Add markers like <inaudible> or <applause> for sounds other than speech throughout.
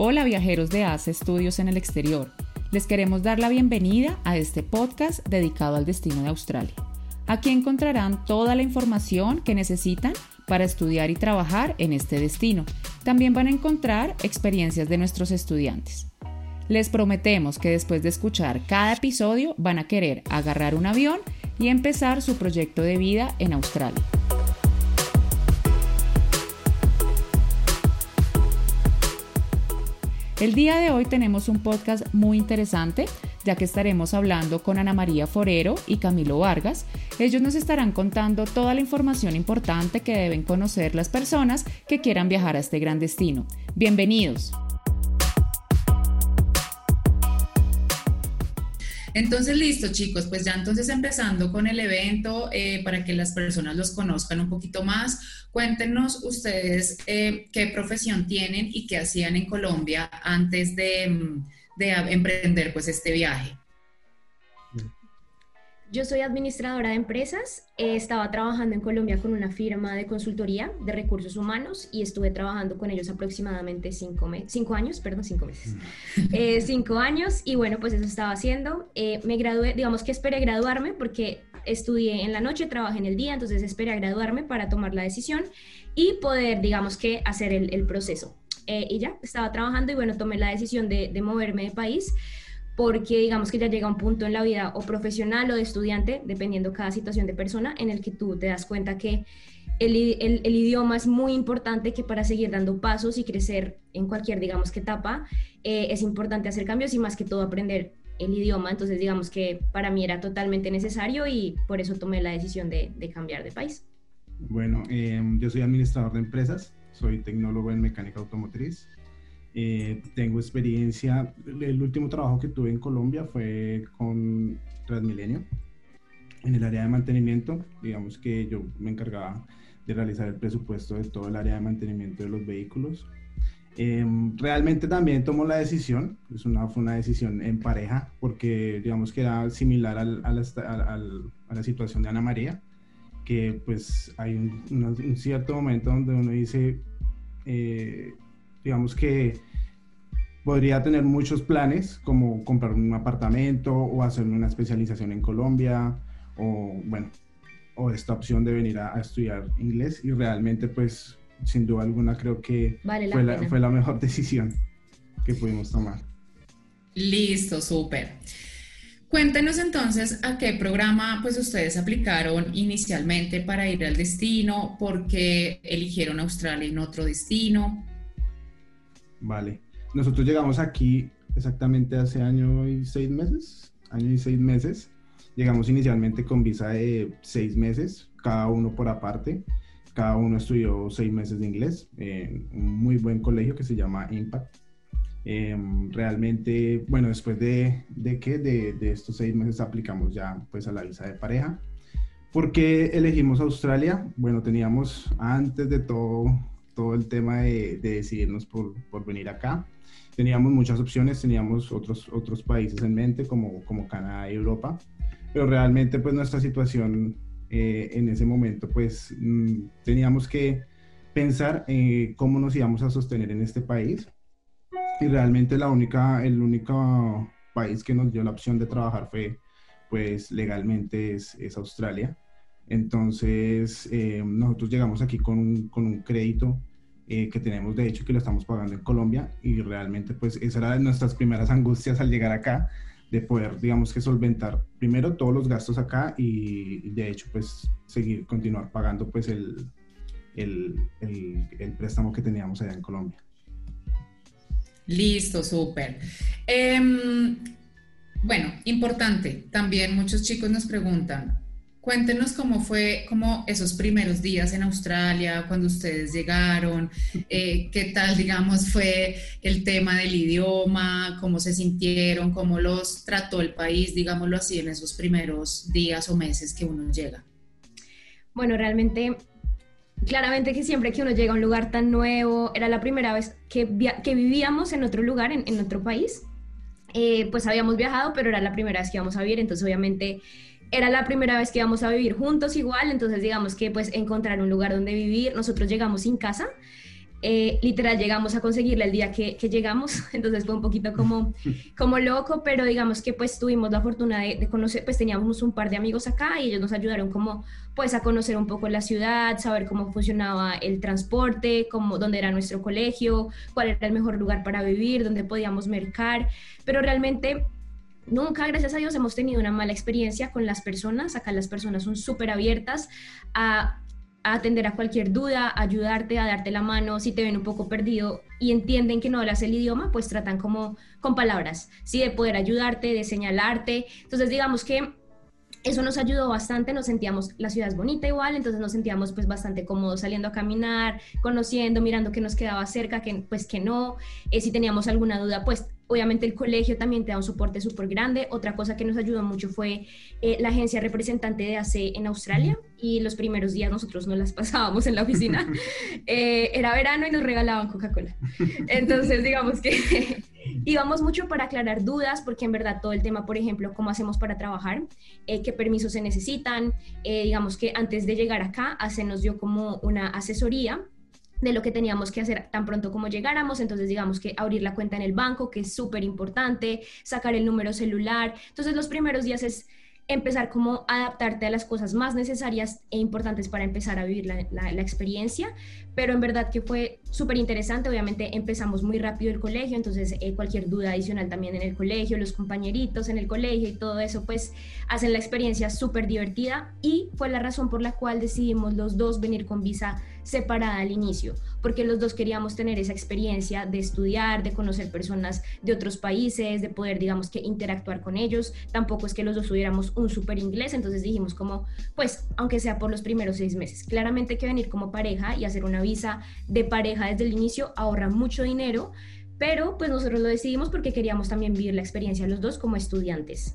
Hola viajeros de ACE Estudios en el exterior. Les queremos dar la bienvenida a este podcast dedicado al destino de Australia. Aquí encontrarán toda la información que necesitan para estudiar y trabajar en este destino. También van a encontrar experiencias de nuestros estudiantes. Les prometemos que después de escuchar cada episodio van a querer agarrar un avión y empezar su proyecto de vida en Australia. El día de hoy tenemos un podcast muy interesante, ya que estaremos hablando con Ana María Forero y Camilo Vargas. Ellos nos estarán contando toda la información importante que deben conocer las personas que quieran viajar a este gran destino. Bienvenidos. Entonces, listo, chicos, pues ya entonces empezando con el evento, eh, para que las personas los conozcan un poquito más, cuéntenos ustedes eh, qué profesión tienen y qué hacían en Colombia antes de, mm, de emprender pues este viaje. Yo soy administradora de empresas. estaba trabajando en Colombia con una firma de consultoría de recursos humanos y estuve trabajando con ellos aproximadamente cinco, cinco años, perdón, cinco meses. Eh, cinco años y bueno, pues eso estaba haciendo. Eh, me gradué, digamos que esperé graduarme porque estudié en la noche, trabajé en el día, entonces esperé a graduarme para tomar la decisión y poder, digamos que, hacer el, proceso. Eh, y ya, estaba trabajando y bueno, tomé la decisión de, de moverme de país porque digamos que ya llega un punto en la vida o profesional o de estudiante, dependiendo cada situación de persona, en el que tú te das cuenta que el, el, idioma es muy importante, que para seguir dando pasos y crecer en cualquier, digamos que etapa, eh, es importante hacer cambios y más que todo aprender el idioma. Entonces, digamos que para mí era totalmente necesario y por eso tomé la decisión de, de cambiar de país. Bueno, em, yo soy administrador de empresas, soy tecnólogo en mecánica automotriz. Eh, tengo experiencia, el último trabajo que tuve en Colombia fue con Transmilenio, en el área de mantenimiento, digamos que yo me encargaba de realizar el presupuesto de todo el área de mantenimiento de los vehículos. Em, realmente también tomó la decisión, es una, fue una decisión en pareja, porque digamos que era similar al, a, la, situación de Ana María, que pues hay un, un cierto momento donde uno dice, eh, digamos que podría tener muchos planes, como comprar un apartamento o hacer una especialización en Colombia, o bueno, o esta opción de venir a, estudiar inglés y realmente pues sin duda alguna creo que fue, la, fue, la, mejor <laughs> decisión que pudimos tomar. Listo, súper. Cuéntenos entonces a qué programa pues ustedes aplicaron inicialmente para ir al destino, por qué eligieron Australia en otro destino. Vale. Nosotros llegamos aquí exactamente hace año y seis meses. Año y seis meses. Llegamos inicialmente con visa de seis meses, cada uno por aparte. Cada uno estudió seis meses de inglés en un muy buen colegio que se llama Impact. Em, realmente, bueno, después de, de que de, de, estos seis meses aplicamos ya pues a la visa de pareja. ¿Por qué elegimos Australia? Bueno, teníamos antes de todo todo el tema de, decidirnos por, por, venir acá. Teníamos muchas opciones, teníamos otros, otros países en mente como, como Canadá y Europa, pero realmente pues nuestra situación eh, en ese momento pues mm, teníamos que pensar en cómo nos íbamos a sostener en este país y realmente la única, el único país que nos dio la opción de trabajar fue pues legalmente es, es Australia. Entonces, eh, nosotros llegamos aquí con, con un crédito eh, que tenemos de hecho que lo estamos pagando en Colombia y realmente pues esa era de nuestras primeras angustias al llegar acá de poder digamos que solventar primero todos los gastos acá y de hecho pues seguir continuar pagando pues el, el, el, préstamo que teníamos allá en Colombia. Listo, súper. Em, bueno, importante, también muchos chicos nos preguntan, Cuéntenos cómo fue, como esos primeros días en Australia, cuando ustedes llegaron, eh, qué tal, digamos, fue el tema del idioma, cómo se sintieron, cómo los trató el país, digámoslo así, en esos primeros días o meses que uno llega. Bueno, realmente, claramente que siempre que uno llega a un lugar tan nuevo, era la primera vez que, vivíamos en otro lugar, en, en otro país. Eh, pues habíamos viajado, pero era la primera vez que íbamos a vivir, entonces obviamente era la primera vez que íbamos a vivir juntos igual, entonces digamos que pues encontrar un lugar donde vivir, nosotros llegamos sin casa, eh, literal llegamos a conseguirla el día que, llegamos, <laughs> entonces fue un poquito como, <laughs> como loco, pero digamos que pues tuvimos la fortuna de, conocer, pues teníamos un par de amigos acá y ellos nos ayudaron como pues a conocer un poco la ciudad, saber cómo funcionaba el transporte, cómo, dónde era nuestro colegio, cuál era el mejor lugar para vivir, dónde podíamos mercar, pero realmente Nunca, gracias a Dios, hemos tenido una mala experiencia con las personas. Acá las personas son súper abiertas a, atender a cualquier duda, a ayudarte, a darte la mano. Si te ven un poco perdido y entienden que no hablas el idioma, pues tratan como con palabras, ¿sí? De poder ayudarte, de señalarte. Entonces, digamos que eso nos ayudó bastante, nos sentíamos, la ciudad es bonita igual, entonces nos sentíamos pues bastante cómodos saliendo a caminar, conociendo, mirando que nos quedaba cerca, que pues que no, eh, si teníamos alguna duda, pues obviamente el colegio también te da un soporte súper grande. Otra cosa que nos ayudó mucho fue eh, la agencia representante de AC en Australia y los primeros días nosotros no las pasábamos en la oficina. <laughs> Eh, era verano y nos regalaban Coca-Cola. Entonces digamos que <laughs> íbamos mucho para aclarar dudas porque en verdad todo el tema, por ejemplo, cómo hacemos para trabajar, eh, qué permisos se necesitan. digamos que antes de llegar acá, AC nos dio como una asesoría de lo que teníamos que hacer tan pronto como llegáramos, entonces digamos que abrir la cuenta en el banco, que es súper importante, sacar el número celular, entonces los primeros días es empezar como adaptarte a las cosas más necesarias e importantes para empezar a vivir la, experiencia, pero en verdad que fue súper interesante, obviamente empezamos muy rápido el colegio, entonces eh, cualquier duda adicional también en el colegio, los compañeritos en el colegio y todo eso, pues hacen la experiencia súper divertida. Y fue la razón por la cual decidimos los dos venir con visa separada al inicio, porque los dos queríamos tener esa experiencia de estudiar, de conocer personas de otros países, de poder, digamos que, interactuar con ellos. Tampoco es que los dos tuviéramos un súper inglés, entonces dijimos como, pues, aunque sea por los primeros seis meses, claramente que venir como pareja y hacer una visa de pareja desde el inicio ahorra mucho dinero, pero pues nosotros lo decidimos porque queríamos también vivir la experiencia los dos como estudiantes.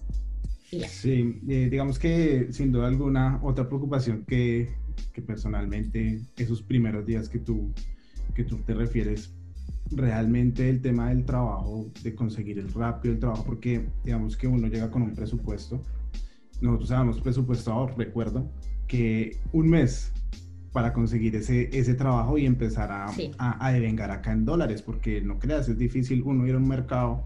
Sí, eh, digamos que sin duda alguna otra preocupación que que personalmente esos primeros días que tú, que tú te refieres, realmente el tema del trabajo, de conseguir el rápido el trabajo, porque digamos que uno llega con un presupuesto, nosotros habíamos presupuestado, recuerdo, que un mes para conseguir ese, ese trabajo y empezar a, a, a devengar acá en dólares, porque no creas, es difícil uno ir a un mercado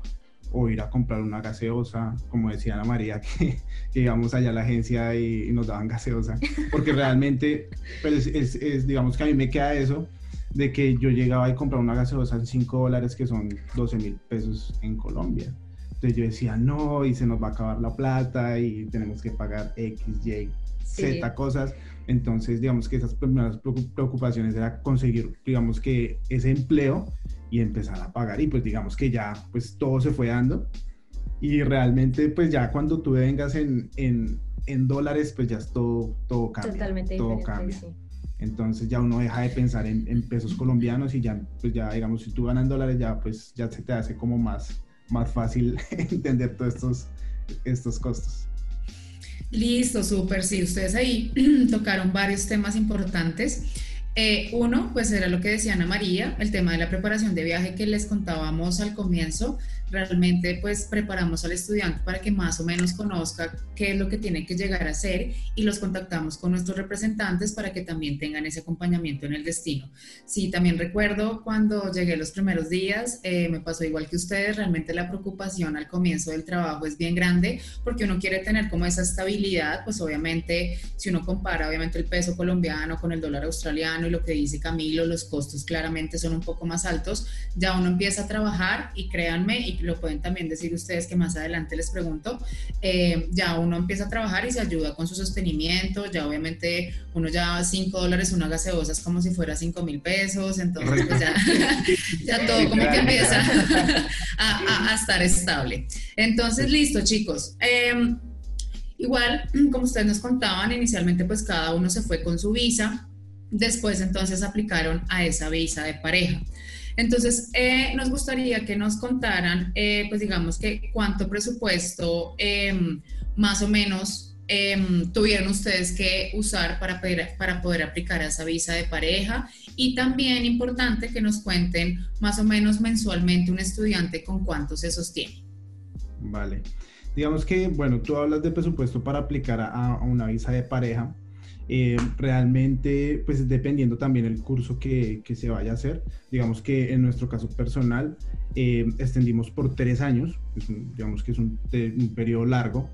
o ir a comprar una gaseosa, como decía Ana María, <laughs> que, íbamos allá a la agencia y, nos daban gaseosa, porque realmente, pues es, digamos que a mí me queda eso, de que yo llegaba y compraba una gaseosa en 5 dólares, que son 12 mil pesos en Colombia. Entonces yo decía, no, y se nos va a acabar la plata y tenemos que pagar X, Y, Z cosas. Entonces, digamos que esas primeras preocupaciones era conseguir, digamos que ese empleo y empezar a pagar y pues digamos que ya pues todo se fue dando y realmente pues ya cuando tú vengas en, en, en dólares pues ya es todo, todo cambia. Totalmente todo cambia. Entonces ya uno deja de pensar en, en, pesos colombianos y ya pues ya digamos si tú ganas en dólares ya pues ya se te hace como más, más fácil <laughs> entender todos estos, estos costos. Listo, súper. Sí, ustedes ahí <clears throat> tocaron varios temas importantes. Eh, uno, pues era lo que decía Ana María, el tema de la preparación de viaje que les contábamos al comienzo. Realmente, pues preparamos al estudiante para que más o menos conozca qué es lo que tiene que llegar a hacer y los contactamos con nuestros representantes para que también tengan ese acompañamiento en el destino. Sí, también recuerdo cuando llegué los primeros días, eh, me pasó igual que ustedes, realmente la preocupación al comienzo del trabajo es bien grande porque uno quiere tener como esa estabilidad, pues obviamente si uno compara obviamente el peso colombiano con el dólar australiano, y lo que dice Camilo, los costos claramente son un poco más altos, ya uno empieza a trabajar y créanme, y lo pueden también decir ustedes que más adelante les pregunto, eh, ya uno empieza a trabajar y se ayuda con su sostenimiento, ya obviamente uno ya 5 dólares una gaseosa es como si fuera 5 mil pesos, entonces pues ya, <laughs> ya, todo como que empieza <laughs> a, a, estar estable. Entonces, listo chicos. Eh, Igual, como ustedes nos contaban, inicialmente pues cada uno se fue con su visa, después entonces aplicaron a esa visa de pareja. Entonces, eh, nos gustaría que nos contaran, eh, pues digamos que cuánto presupuesto em, más o menos em, tuvieron ustedes que usar para, para poder aplicar esa visa de pareja y también importante que nos cuenten más o menos mensualmente un estudiante con cuánto se sostiene. Vale. Digamos que, bueno, tú hablas de presupuesto para aplicar a, una visa de pareja. Eh, realmente, pues dependiendo también el curso que, que, se vaya a hacer. Digamos que en nuestro caso personal, eh, extendimos por tres años, digamos que es un, un periodo largo.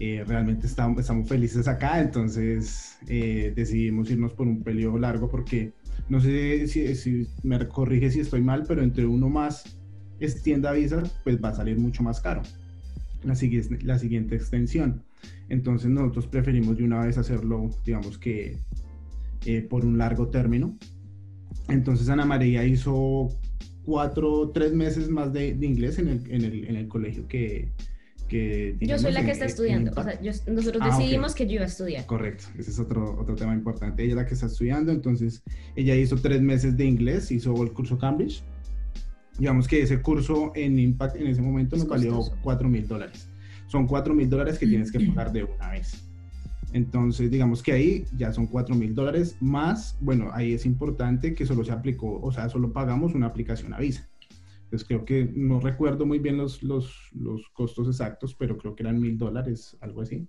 Eh, realmente estamos, estamos felices acá, entonces decidimos irnos por un periodo largo porque no sé si, me corrige si estoy mal, pero entre uno más extienda visa, pues va a salir mucho más caro la la siguiente extensión. Entonces nosotros preferimos de una vez hacerlo, digamos que eh, por un largo término. Entonces Ana María hizo cuatro, tres meses más de, inglés en el, en, el, en el, colegio que... que yo soy la que está estudiando. O sea, nosotros ah, decidimos que yo iba a estudiar. Correcto, ese es otro, otro tema importante. Ella es la que está estudiando, entonces ella hizo tres meses de inglés, hizo el curso Cambridge digamos que ese curso en Impact en ese momento nos valió 4 mil dólares. Son 4 mil dólares que tienes que pagar de una vez. Entonces, digamos que ahí ya son 4 mil dólares más, bueno, ahí es importante que solo se aplicó, o sea, solo pagamos una aplicación a Visa. Entonces, creo que no recuerdo muy bien los, los, los costos exactos, pero creo que eran mil dólares, algo así.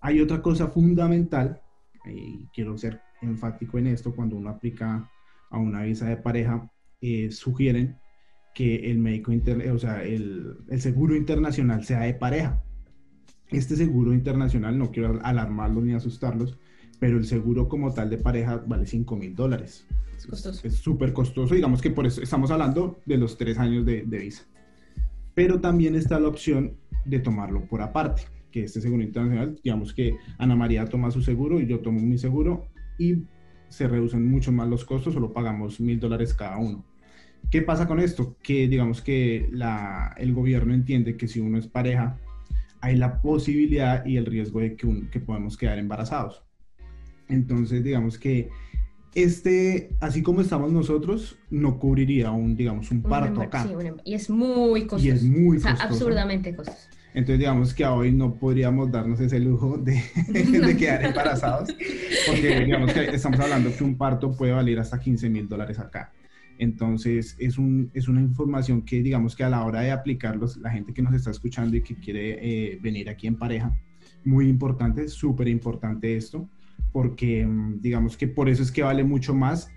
Hay otra cosa fundamental, y quiero ser enfático en esto, cuando uno aplica a una visa de pareja, eh, sugieren que el médico inter, o sea, el, el, seguro internacional sea de pareja. Este seguro internacional, no quiero alarmarlos ni asustarlos, pero el seguro como tal de pareja vale 5 mil dólares. Es costoso. Es súper costoso, digamos que por eso estamos hablando de los tres años de, de visa. Pero también está la opción de tomarlo por aparte, que este seguro internacional, digamos que Ana María toma su seguro y yo tomo mi seguro y se reducen mucho más los costos, solo pagamos mil dólares cada uno. ¿Qué pasa con esto? Que digamos que la, el gobierno entiende que si uno es pareja, hay la posibilidad y el riesgo de que, que podemos quedar embarazados. Entonces, digamos que este, así como estamos nosotros, no cubriría un, digamos, un parto acá. Sí, y es muy costoso. Y es muy costoso. absurdamente costoso. Entonces, digamos que hoy no podríamos darnos ese lujo de, <laughs> de, quedar embarazados, porque digamos que estamos hablando que un parto puede valer hasta 15 mil dólares acá. Entonces, es, un, es una información que digamos que a la hora de aplicarlos, la gente que nos está escuchando y que quiere eh, venir aquí en pareja, muy importante, súper importante esto, porque mm, digamos que por eso es que vale mucho más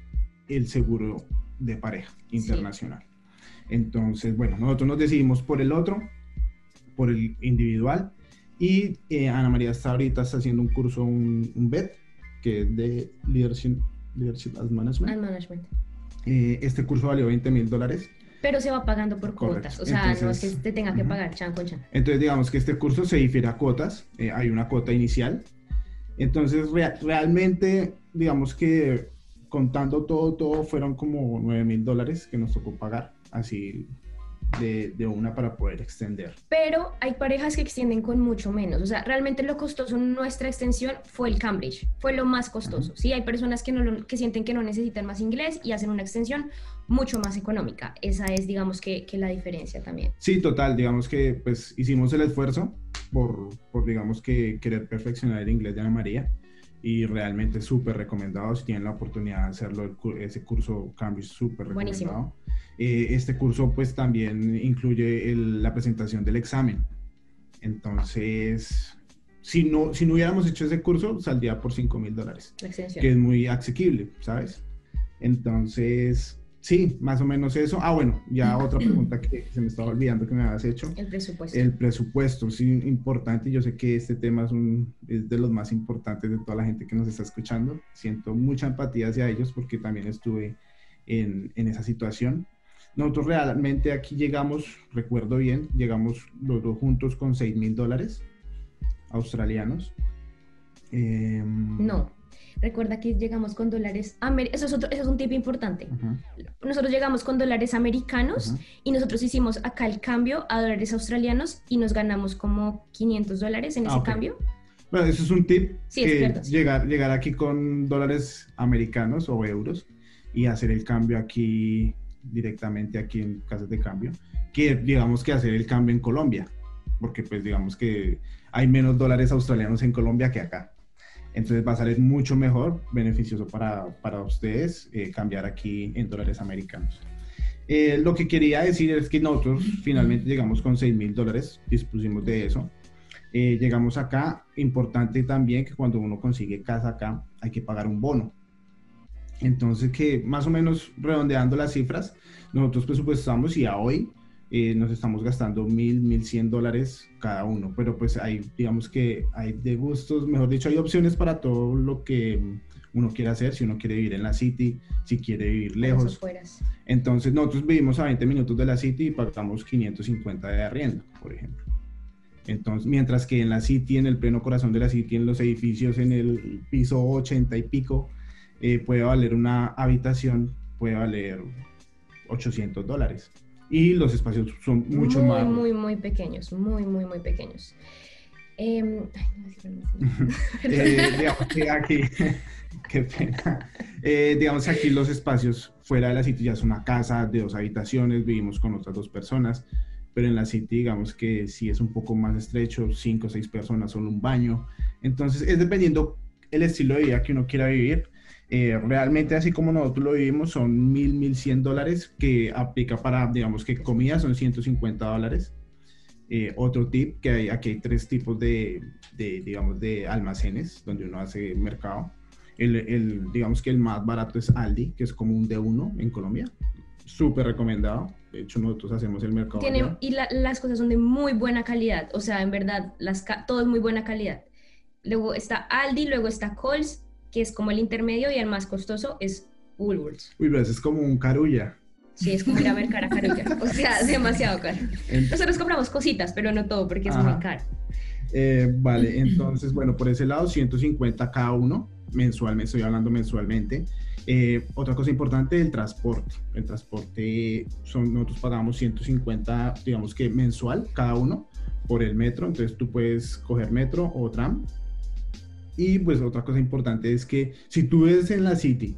el seguro de pareja internacional. Entonces, bueno, nosotros nos decidimos por el otro, por el individual, y eh, Ana María está ahorita está haciendo un curso, un, un BED, que es de Leadership, Leadership as Management. management. Eh, este curso valió 20 mil dólares. Pero se va pagando por cuotas, o sea, no es que te tenga que pagar chan con chan. Entonces, digamos que este curso se difiere a cuotas, eh, hay una cuota inicial. Entonces, realmente, digamos que contando todo, todo fueron como 9 mil dólares que nos tocó pagar, así de, una para poder extender. Pero hay parejas que extienden con mucho menos. O sea, realmente lo costoso en nuestra extensión fue el Cambridge, fue lo más costoso. Sí, hay personas que, no que sienten que no necesitan más inglés y hacen una extensión mucho más económica. Esa es, digamos, que, que la diferencia también. Sí, total. Digamos que pues hicimos el esfuerzo por, por digamos que querer perfeccionar el inglés de Ana María y realmente súper recomendado si tienen la oportunidad de hacerlo, ese curso Cambridge súper recomendado. Eh, este curso pues también incluye la presentación del examen. Entonces, si no, si no hubiéramos hecho ese curso, saldría por 5 mil dólares, que es muy asequible, ¿sabes? Entonces, Sí, más o menos eso. Ah, bueno, ya otra pregunta que se me estaba olvidando que me habías hecho. El presupuesto. El presupuesto, sí, importante. Yo sé que este tema es, un, es de los más importantes de toda la gente que nos está escuchando. Siento mucha empatía hacia ellos porque también estuve en, en esa situación. Nosotros realmente aquí llegamos, recuerdo bien, llegamos los dos juntos con 6 mil dólares australianos. Em, no, Recuerda que llegamos con dólares, eso es, otro, eso es un tip importante. Nosotros llegamos con dólares americanos y nosotros hicimos acá el cambio a dólares australianos y nos ganamos como 500 dólares en ah, ese cambio. Bueno, eso es un tip. Sí, es que cierto. llegar, llegar aquí con dólares americanos o euros y hacer el cambio aquí directamente aquí en casas de cambio, que digamos que hacer el cambio en Colombia, porque pues digamos que hay menos dólares australianos en Colombia que acá. Entonces va a salir mucho mejor, beneficioso para, para ustedes eh, cambiar aquí en dólares americanos. Eh, lo que quería decir es que nosotros finalmente llegamos con 6 mil dólares, dispusimos de eso. Eh, llegamos acá, importante también que cuando uno consigue casa acá hay que pagar un bono. Entonces que más o menos redondeando las cifras, nosotros presupuestamos y a hoy eh, nos estamos gastando mil, mil cien dólares cada uno, pero pues hay, digamos que hay de gustos, mejor dicho, hay opciones para todo lo que uno quiere hacer, si uno quiere vivir en la city, si quiere vivir lejos. Entonces nosotros vivimos a 20 minutos de la City y pagamos 550 de arriendo, por ejemplo. Entonces, mientras que en la City, en el pleno corazón de la City, en los edificios, en el piso 80 y pico, eh, puede valer una habitación, puede valer 800 dólares. Y los espacios son mucho muy, más... muy, muy pequeños, muy, muy, muy pequeños. Em, ay, no. <laughs> Eh, digamos que aquí, <laughs> qué pena. Eh, digamos que aquí los espacios fuera de la City ya es una casa de dos habitaciones, vivimos con otras dos personas, pero en la City digamos que sí es un poco más estrecho, cinco o seis personas, solo un baño. Entonces es dependiendo el estilo de vida que uno quiera vivir. Eh, realmente así como nosotros lo vivimos son mil, mil cien dólares que aplica para, digamos que comida son 150 dólares. Eh, otro tip, que hay, aquí hay tres tipos de, de, digamos, de almacenes donde uno hace mercado. El, el, digamos que el más barato es Aldi, que es como un D1 en Colombia. Súper recomendado. De hecho, nosotros hacemos el mercado. Tiene- y la- las cosas son de muy buena calidad, o sea, en verdad, las, todo es muy buena calidad. Luego está Aldi, luego está Coles, que es como el intermedio, y el más costoso es Woolworths. Uy, pero eso es como un carulla. Sí, es como ir a ver cara a carulla. O sea, es demasiado caro. Nosotros compramos cositas, pero no todo porque es Ajá. muy caro. Eh, vale, entonces, bueno, por ese lado, 150 cada uno, mensualmente, estoy hablando mensualmente. Eh, otra cosa importante, el transporte. El transporte, son, nosotros pagamos 150, digamos que mensual cada uno por el metro, entonces tú puedes coger metro o tram. Y pues otra cosa importante es que si tú ves en la City,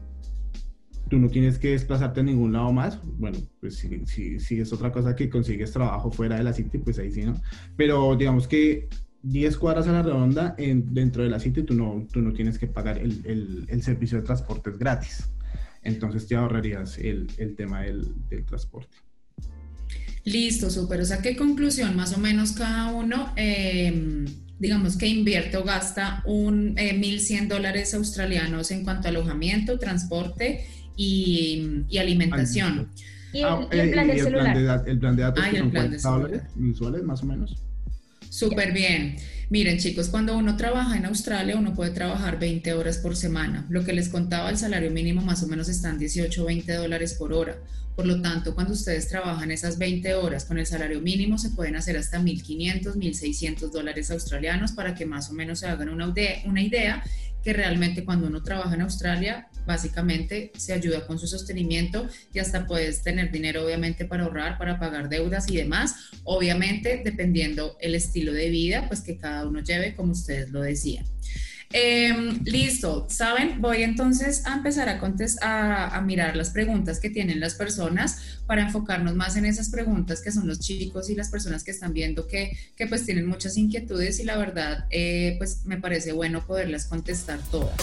tú no tienes que desplazarte a ningún lado más. Bueno, pues si, si, si es otra cosa que consigues trabajo fuera de la City, pues ahí sí, ¿no? Pero digamos que 10 cuadras a la redonda en, dentro de la City, tú no, tú no tienes que pagar el, el, el servicio de transporte gratis. Entonces te ahorrarías el, el tema del, del transporte. Listo, súper. O sea, ¿qué conclusión más o menos cada uno, eh, digamos que invierte o gasta un eh, 1.100 dólares australianos en cuanto a alojamiento, transporte y, y alimentación? Y el, Ah, y el eh, plan del el celular. plan de, da- el plan de datos Ah, y que el son plan de 40 dólares celular. mensuales, más o menos. Súper bien. Miren chicos, cuando uno trabaja en Australia, uno puede trabajar 20 horas por semana. Lo que les contaba, el salario mínimo más o menos está en 18 o 20 dólares por hora. Por lo tanto, cuando ustedes trabajan esas 20 horas con el salario mínimo, se pueden hacer hasta 1.500, 1.600 dólares australianos para que más o menos se hagan una, una idea que realmente cuando uno trabaja en Australia, básicamente se ayuda con su sostenimiento y hasta puedes tener dinero obviamente para ahorrar, para pagar deudas y demás. Obviamente, dependiendo el estilo de vida, pues que cada uno lleve, como ustedes lo decían. Eh, listo, ¿saben? Voy entonces a empezar a, a, a mirar las preguntas que tienen las personas para enfocarnos más en esas preguntas que son los chicos y las personas que están viendo que, que pues tienen muchas inquietudes y la verdad, eh, pues me parece bueno poderlas contestar todas.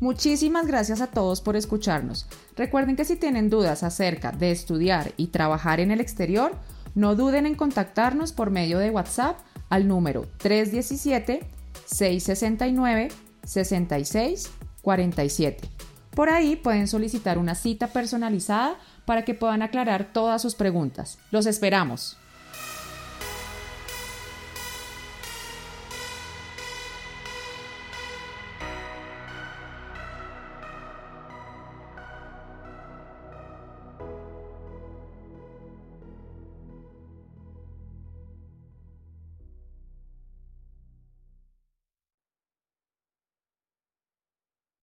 Muchísimas gracias a todos por escucharnos. Recuerden que si tienen dudas acerca de estudiar y trabajar en el exterior, no duden en contactarnos por medio de WhatsApp al número 317-669-6647. Por ahí pueden solicitar una cita personalizada para que puedan aclarar todas sus preguntas. Los esperamos.